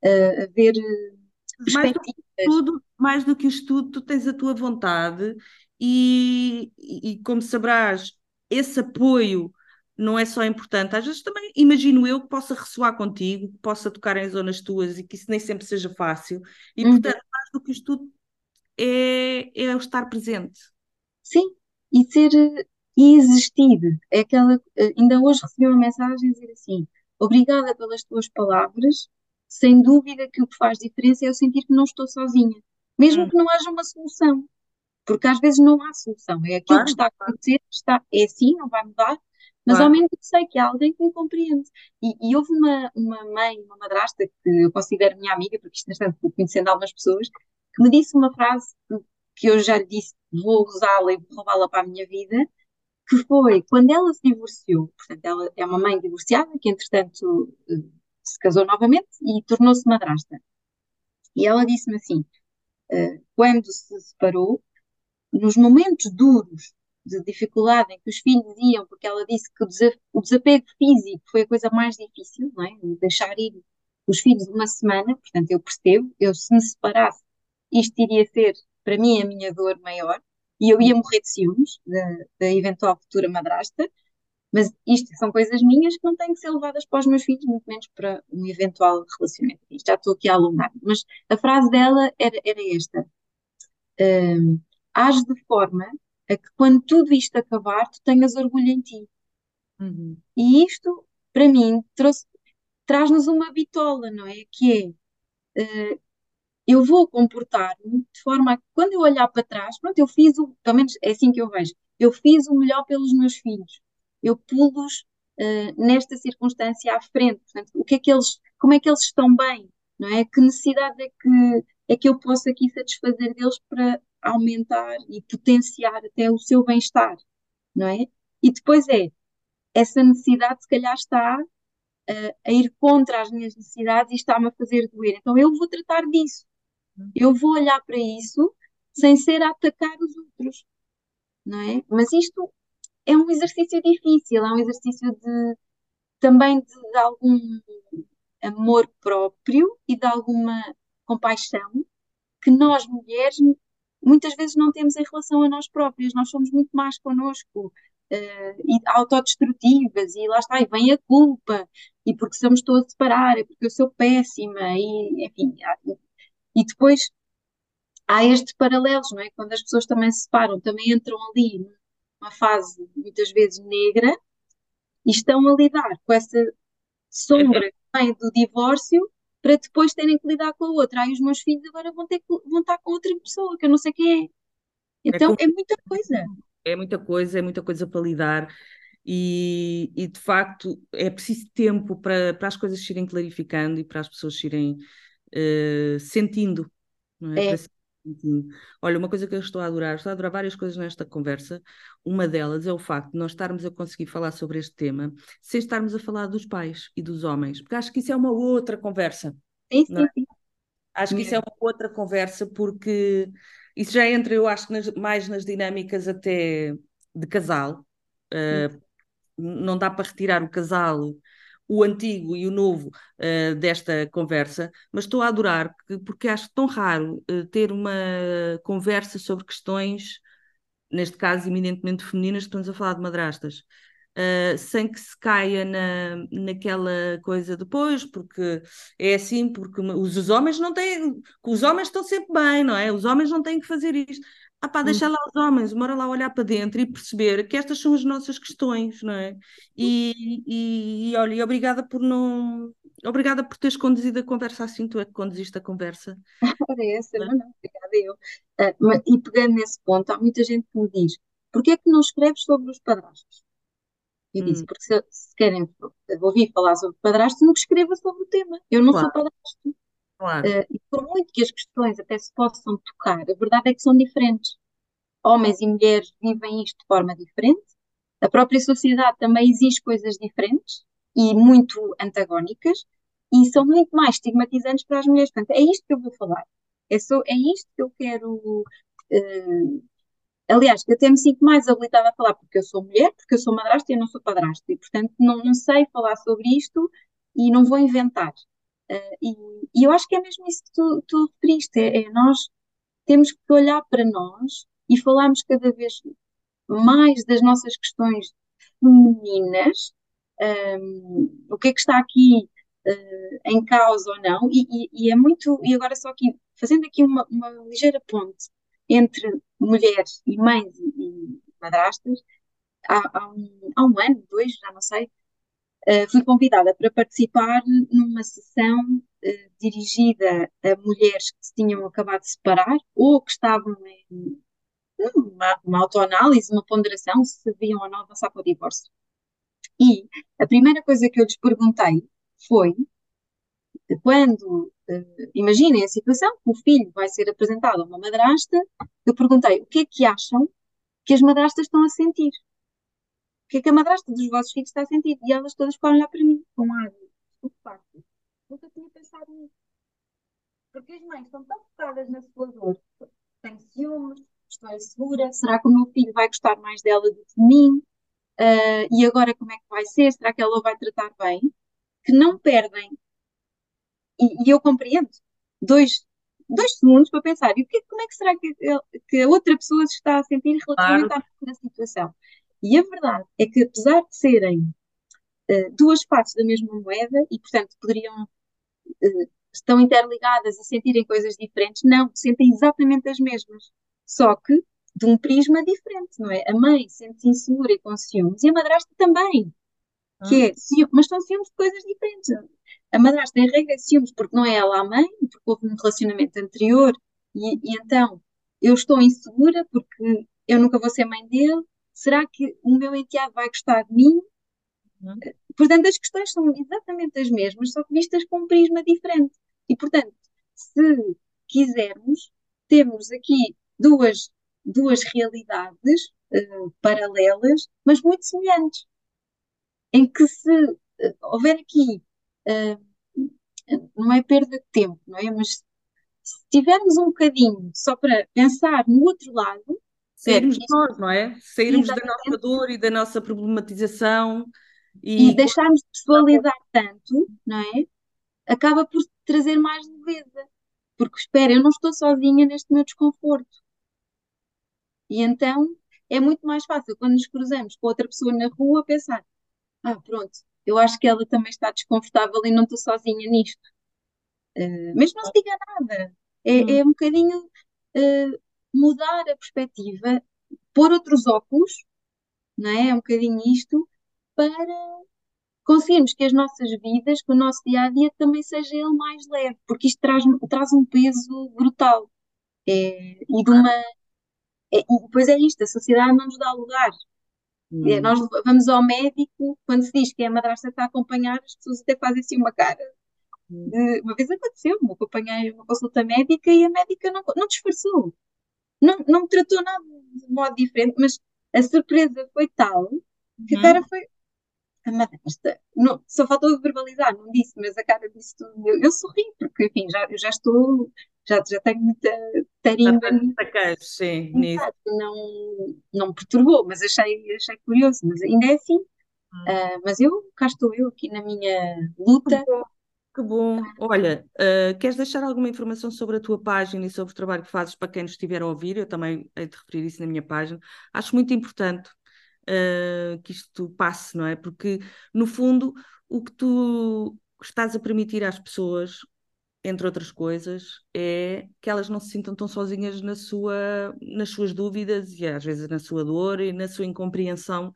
uh, a ver mais do, estudo, mais do que o estudo, tu tens a tua vontade e, e, e, como sabrás, esse apoio não é só importante, às vezes também imagino eu que possa ressoar contigo, que possa tocar em zonas tuas e que isso nem sempre seja fácil, e uhum. portanto, mais do que o estudo é, é o estar presente. Sim, e ser e existir. É aquela, ainda hoje recebi uma mensagem a dizer assim: obrigada pelas tuas palavras, sem dúvida que o que faz diferença é eu sentir que não estou sozinha, mesmo hum. que não haja uma solução, porque às vezes não há solução, é aquilo claro, que está a acontecer, está, é assim, não vai mudar, mas claro. ao menos sei que há alguém que me compreende. E, e, houve uma, uma mãe, uma madrasta, que eu considero minha amiga, porque isto neste fui conhecendo algumas pessoas, que me disse uma frase que eu já lhe disse, vou usá-la e vou roubá-la para a minha vida, que foi quando ela se divorciou, portanto, ela é uma mãe divorciada, que entretanto se casou novamente e tornou-se madrasta. E ela disse-me assim: uh, quando se separou, nos momentos duros de dificuldade em que os filhos iam, porque ela disse que o desapego físico foi a coisa mais difícil, não é? deixar ir os filhos uma semana, portanto eu percebo, eu se me separasse, isto iria ser para mim a minha dor maior, e eu ia morrer de ciúmes da eventual futura madrasta, mas isto são coisas minhas que não têm que ser levadas para os meus filhos, muito menos para um eventual relacionamento. Já estou aqui a alongar. Mas a frase dela era, era esta: um, Age de forma a que quando tudo isto acabar, tu tenhas orgulho em ti. Uhum. E isto, para mim, traz-nos uma bitola, não é? Que é. Uh, eu vou comportar-me de forma a que quando eu olhar para trás, pronto, eu fiz o, pelo menos é assim que eu vejo, eu fiz o melhor pelos meus filhos eu pulo-os uh, nesta circunstância à frente. Portanto, o que é que eles, como é que eles estão bem? Não é? Que necessidade é que, é que eu posso aqui satisfazer deles para aumentar e potenciar até o seu bem-estar, não é? E depois é, essa necessidade se calhar está uh, a ir contra as minhas necessidades e está-me a fazer doer. Então eu vou tratar disso. Eu vou olhar para isso sem ser a atacar os outros, não é? Mas isto é um exercício difícil, é um exercício de também de, de algum amor próprio e de alguma compaixão que nós mulheres muitas vezes não temos em relação a nós próprias. Nós somos muito mais connosco uh, e autodestrutivas e lá está, e vem a culpa e porque somos todos a separar, é porque eu sou péssima e enfim, e depois há estes paralelos, não é? Quando as pessoas também se separam, também entram ali uma fase muitas vezes negra e estão a lidar com essa sombra que vem do divórcio para depois terem que lidar com a outra. Aí os meus filhos agora vão, ter que, vão estar com outra pessoa que eu não sei quem é. Então é, é muita coisa. É muita coisa, é muita coisa para lidar. E, e, de facto é preciso tempo para, para as coisas se irem clarificando e para as pessoas se irem uh, sentindo, não é? é. Para Sim. Olha, uma coisa que eu estou a adorar, estou a adorar várias coisas nesta conversa. Uma delas é o facto de nós estarmos a conseguir falar sobre este tema sem estarmos a falar dos pais e dos homens, porque acho que isso é uma outra conversa. Sim, sim, é? sim. Acho que isso é uma outra conversa, porque isso já entra, eu acho, nas- mais nas dinâmicas até de casal. Uh, não dá para retirar o casal, o antigo e o novo, uh, desta conversa, mas estou a adorar, porque, acho tão raro uh, ter uma conversa sobre questões, neste caso, eminentemente femininas, estamos a falar de madrastas. Uh, sem que se caia na, naquela coisa depois, porque é assim, porque os, os homens não têm, os homens estão sempre bem, não é? Os homens não têm que fazer isto. Ah pá, deixa lá os homens, bora lá olhar para dentro e perceber que estas são as nossas questões, não é? E, e, e olha, obrigada por não. Obrigada por teres conduzido a conversa assim, tu é que conduziste a conversa. Essa, não, não, obrigada eu. Uh, mas, e pegando nesse ponto, há muita gente que me diz: porquê é que não escreves sobre os padrastos? Eu disse, Hum. porque se, se querem ouvir falar sobre padrasto, não escreva sobre o tema. Eu não sou Claro, padrasto. Claro. Uh, e por muito que as questões até se possam tocar, a verdade é que são diferentes. Homens e mulheres vivem isto de forma diferente. A própria sociedade também exige coisas diferentes e muito antagónicas e são muito mais estigmatizantes para as mulheres. Portanto, é isto que eu vou falar. É, só, é isto que eu quero. Uh, aliás, que até me sinto mais habilitada a falar porque eu sou mulher, porque eu sou madrasta e eu não sou padrasto. E, portanto, não, não sei falar sobre isto e não vou inventar. Uh, e, e, eu acho que é mesmo isso que tu, tu referiste. É, é nós temos que olhar para nós e falarmos cada vez mais das nossas questões femininas, um, o que é que está aqui uh, em causa ou não, e, e, e, é muito, e agora só aqui, fazendo aqui uma, uma ligeira ponte entre mulheres e mães e, e madrastas, há, há, um, há, um, ano, dois, já não sei, fui convidada para participar numa sessão uh, dirigida a mulheres que se tinham acabado de separar ou que estavam em uma, uma autoanálise, uma ponderação, se deviam ou não avançar para o divórcio. E a primeira coisa que eu lhes perguntei foi quando uh, imaginem a situação o filho vai ser apresentado a uma madrasta, eu perguntei o que é que acham que as madrastas estão a sentir? O que é que a madrasta dos vossos filhos está a sentir? E elas todas foram olhar para mim com ar estupefacto. Nunca tinha pensado nisso. Porque as mães estão tão focadas na sua dor, têm ciúmes, estou insegura, será que o meu filho vai gostar mais dela do que de mim? Uh, e agora como é que vai ser? Será que ela o vai tratar bem? Que não perdem, e, e eu compreendo, dois, dois segundos para pensar, e o que, como é que será que, que a outra pessoa se está a sentir relativamente claro. à situação? E a verdade é que apesar de serem uh, duas faces da mesma moeda, e portanto poderiam uh, estão interligadas e sentirem coisas diferentes, não, sentem exatamente as mesmas só que de um prisma diferente, não é? A mãe sente-se insegura e com ciúmes, e a madrasta também, que é ciúmes, mas são ciúmes de coisas diferentes. A madrasta, em regra, é ciúmes porque não é ela a mãe, porque houve um relacionamento anterior, e, e então eu estou insegura porque eu nunca vou ser mãe dele. Será que o meu enteado vai gostar de mim? Uhum. Portanto, as questões são exatamente as mesmas, só que vistas com um prisma diferente. E, portanto, se quisermos, temos aqui duas, duas realidades uh, paralelas, mas muito semelhantes, em que se uh, houver aqui, uh, não é perda de tempo, não é? Mas se tivermos um bocadinho só para pensar no outro lado, sairmos de nós, não é? Sairmos da nossa dor e da nossa problematização e, e deixarmos de pessoalizar tanto, não é? Acaba por trazer mais leveza. Porque, espera, eu não estou sozinha neste meu desconforto. E então é muito mais fácil quando nos cruzamos com outra pessoa na rua pensar: ah, pronto, eu acho que ela também está desconfortável e não estou sozinha nisto. Uh, mas não se diga nada. É, hum. é um bocadinho uh, mudar a perspectiva, pôr outros óculos, não é? É um bocadinho isto, para conseguirmos que as nossas vidas, que o nosso dia a dia também seja ele mais leve, porque isto traz, traz um peso brutal. É, e de uma é, e depois é isto, a sociedade não nos dá lugar. Hum. É, nós vamos ao médico, quando se diz que é a madrasta está a acompanhar, as pessoas até fazem assim uma cara. De, uma vez aconteceu-me, acompanhei uma consulta médica e a médica não, não disfarçou. Não, não me tratou nada de modo diferente, mas a surpresa foi tal que a cara foi. A madrasta, não, só faltou verbalizar, não disse, mas a cara disse tudo. Eu, eu sorri, porque enfim, já, eu já estou, já, já tenho muita tarimba nisso, sim, não, não me perturbou, mas achei, achei curioso, mas ainda é assim. Hum. Ah, mas eu, cá estou eu, aqui na minha luta. Bom, que bom. Olha, eh, queres deixar alguma informação sobre a tua página e sobre o trabalho que fazes para quem nos estiver a ouvir? Eu também hei de referir isso na minha página. Acho muito importante eh, que isto passe, não é? Porque, no fundo, o que tu estás a permitir às pessoas, entre outras coisas, é que elas não se sintam tão sozinhas na sua, nas suas dúvidas e às vezes na sua dor e na sua incompreensão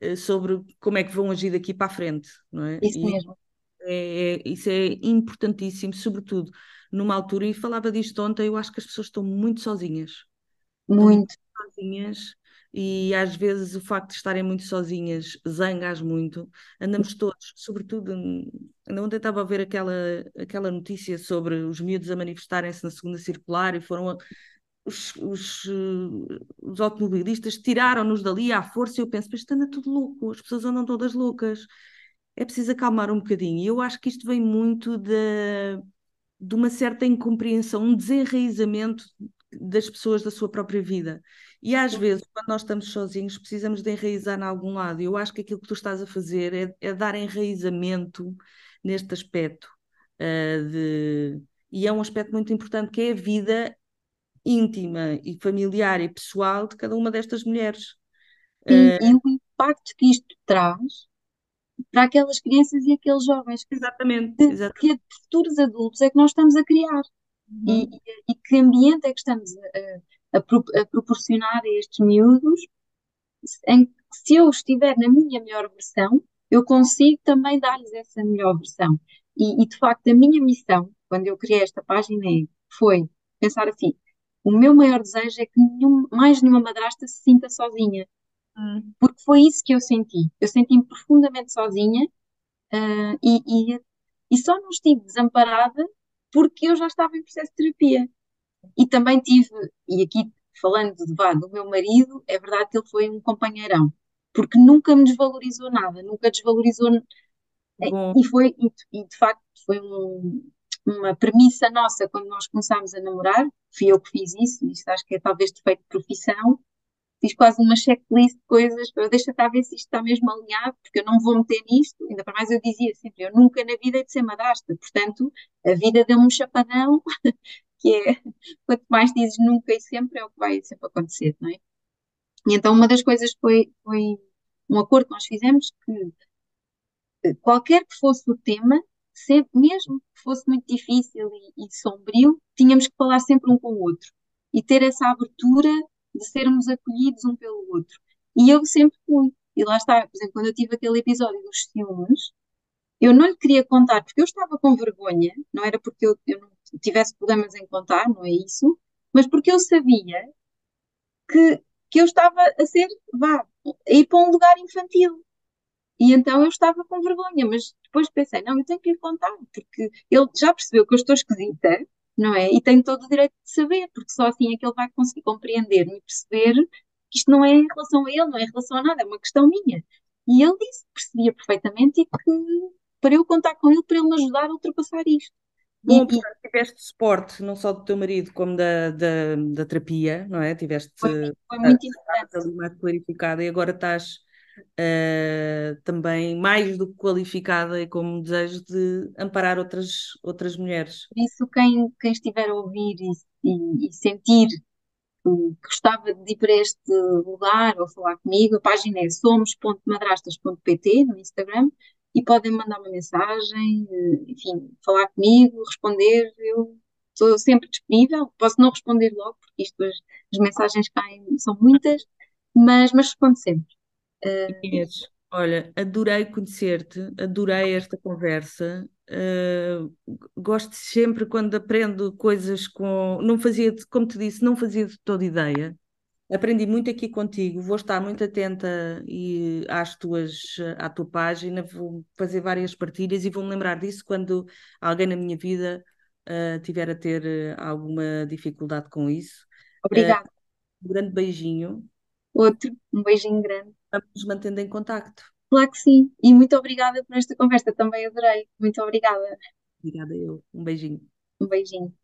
eh, sobre como é que vão agir daqui para a frente, não é? Isso E mesmo, é, é- isso é importantíssimo, sobretudo numa altura, e falava disto ontem, eu acho que as pessoas estão muito sozinhas. Muito sozinhas e às vezes o facto de estarem muito sozinhas zanga-as muito. Andamos todos, sobretudo, ainda ontem estava a ver aquela, aquela notícia sobre os miúdos a manifestarem-se na segunda circular e foram a- os, os, eh, os automobilistas tiraram-nos dali à força e eu penso, mas isto anda tudo louco, as pessoas andam todas loucas. É preciso acalmar um bocadinho. E eu acho que isto vem muito de, de uma certa incompreensão, um desenraizamento das pessoas da sua própria vida. E às vezes, quando nós estamos sozinhos, precisamos de enraizar em algum lado. E eu acho que aquilo que tu estás a fazer é, é dar enraizamento neste aspecto. ah, de... E é um aspecto muito importante, que é a vida íntima e familiar e pessoal de cada uma destas mulheres. Sim, e o impacto que isto traz para aquelas crianças e aqueles jovens Exatamente, que, exatamente. que futuros adultos é que nós estamos a criar e, Uhum. e- e que ambiente é que estamos a, a a proporcionar a estes miúdos em que se eu estiver na minha melhor versão, eu consigo também dar-lhes essa melhor versão. E, e, de facto, a minha missão, quando eu criei esta página, é- foi pensar assim: o meu maior desejo é que nenhum- mais nenhuma madrasta se sinta sozinha, Hum. porque foi isso que eu senti. Eu senti-me profundamente sozinha, ah, e, e, e só não estive desamparada porque eu já estava em processo de terapia. E também tive, e aqui falando de, vá, do meu marido, é verdade que ele foi um companheirão, porque nunca me desvalorizou nada, nunca desvalorizou. Bom, E foi, e de facto, foi um- uma premissa nossa quando nós começámos a namorar. Fui eu que fiz isso, isto acho que é talvez defeito de profissão. Fiz quase uma checklist de coisas, para deixa estar a ver se isto está mesmo alinhado, porque eu não vou meter nisto. Ainda para mais eu dizia sempre, eu nunca na vida hei de ser madrasta, portanto, a vida deu-me um chapadão, que é, quanto mais dizes nunca e sempre, é o que vai sempre acontecer, não é? E então uma das coisas foi, foi um acordo que nós fizemos, que eh, qualquer que fosse o tema, sempre, mesmo que fosse muito difícil e, e sombrio, tínhamos que falar sempre um com o outro e ter essa abertura de sermos acolhidos um pelo outro. E eu sempre fui. E lá está, por exemplo, quando eu tive aquele episódio dos ciúmes, eu não lhe queria contar porque eu estava com vergonha, não era porque eu, eu não tivesse problemas em contar, não é isso, mas porque eu sabia que, que eu estava a ser, vá, a ir para um lugar infantil. E então eu estava com vergonha, mas depois pensei, não, eu tenho que lhe contar, porque ele já percebeu que eu estou esquisita, não é? E tem todo o direito de saber, porque só assim é que ele vai conseguir compreender-me e perceber que isto não é em relação a ele, não é em relação a nada, é uma questão minha. E ele disse que percebia perfeitamente e que para eu contar com ele, para ele me ajudar a ultrapassar isto. E, Bom, e portanto, tiveste suporte não só do teu marido como da, da, da terapia, não é? Tiveste, foi, foi muito estavas importante. ali mais clarificada e agora estás ah, também mais do que qualificada e com um desejo de amparar outras, outras mulheres. Isso, quem, quem estiver a ouvir e, e- e sentir que gostava de ir para este lugar ou falar comigo, a página é somos.madrastas.pt no Instagram e podem mandar uma mensagem, eh, enfim, falar comigo, responder. Eu estou sempre disponível. Posso não responder logo, porque isto, as, as mensagens caem, são muitas, mas, mas respondo sempre. Eh, Inês, olha, adorei conhecer-te, adorei esta conversa. ah, gosto sempre quando aprendo coisas com. Não fazia, como te disse, não fazia de toda ideia. Aprendi muito aqui contigo, vou estar muito atenta e às tuas, à tua página, vou fazer várias partilhas e vou-me lembrar disso quando alguém na minha vida uh, tiver a ter uh, alguma dificuldade com isso. Obrigada. Uh, um grande beijinho. Outro, um beijinho grande. Vamos nos mantendo em contacto. Claro que sim. E muito obrigada por esta conversa, também adorei. Muito obrigada. Obrigada eu. Um beijinho. Um beijinho.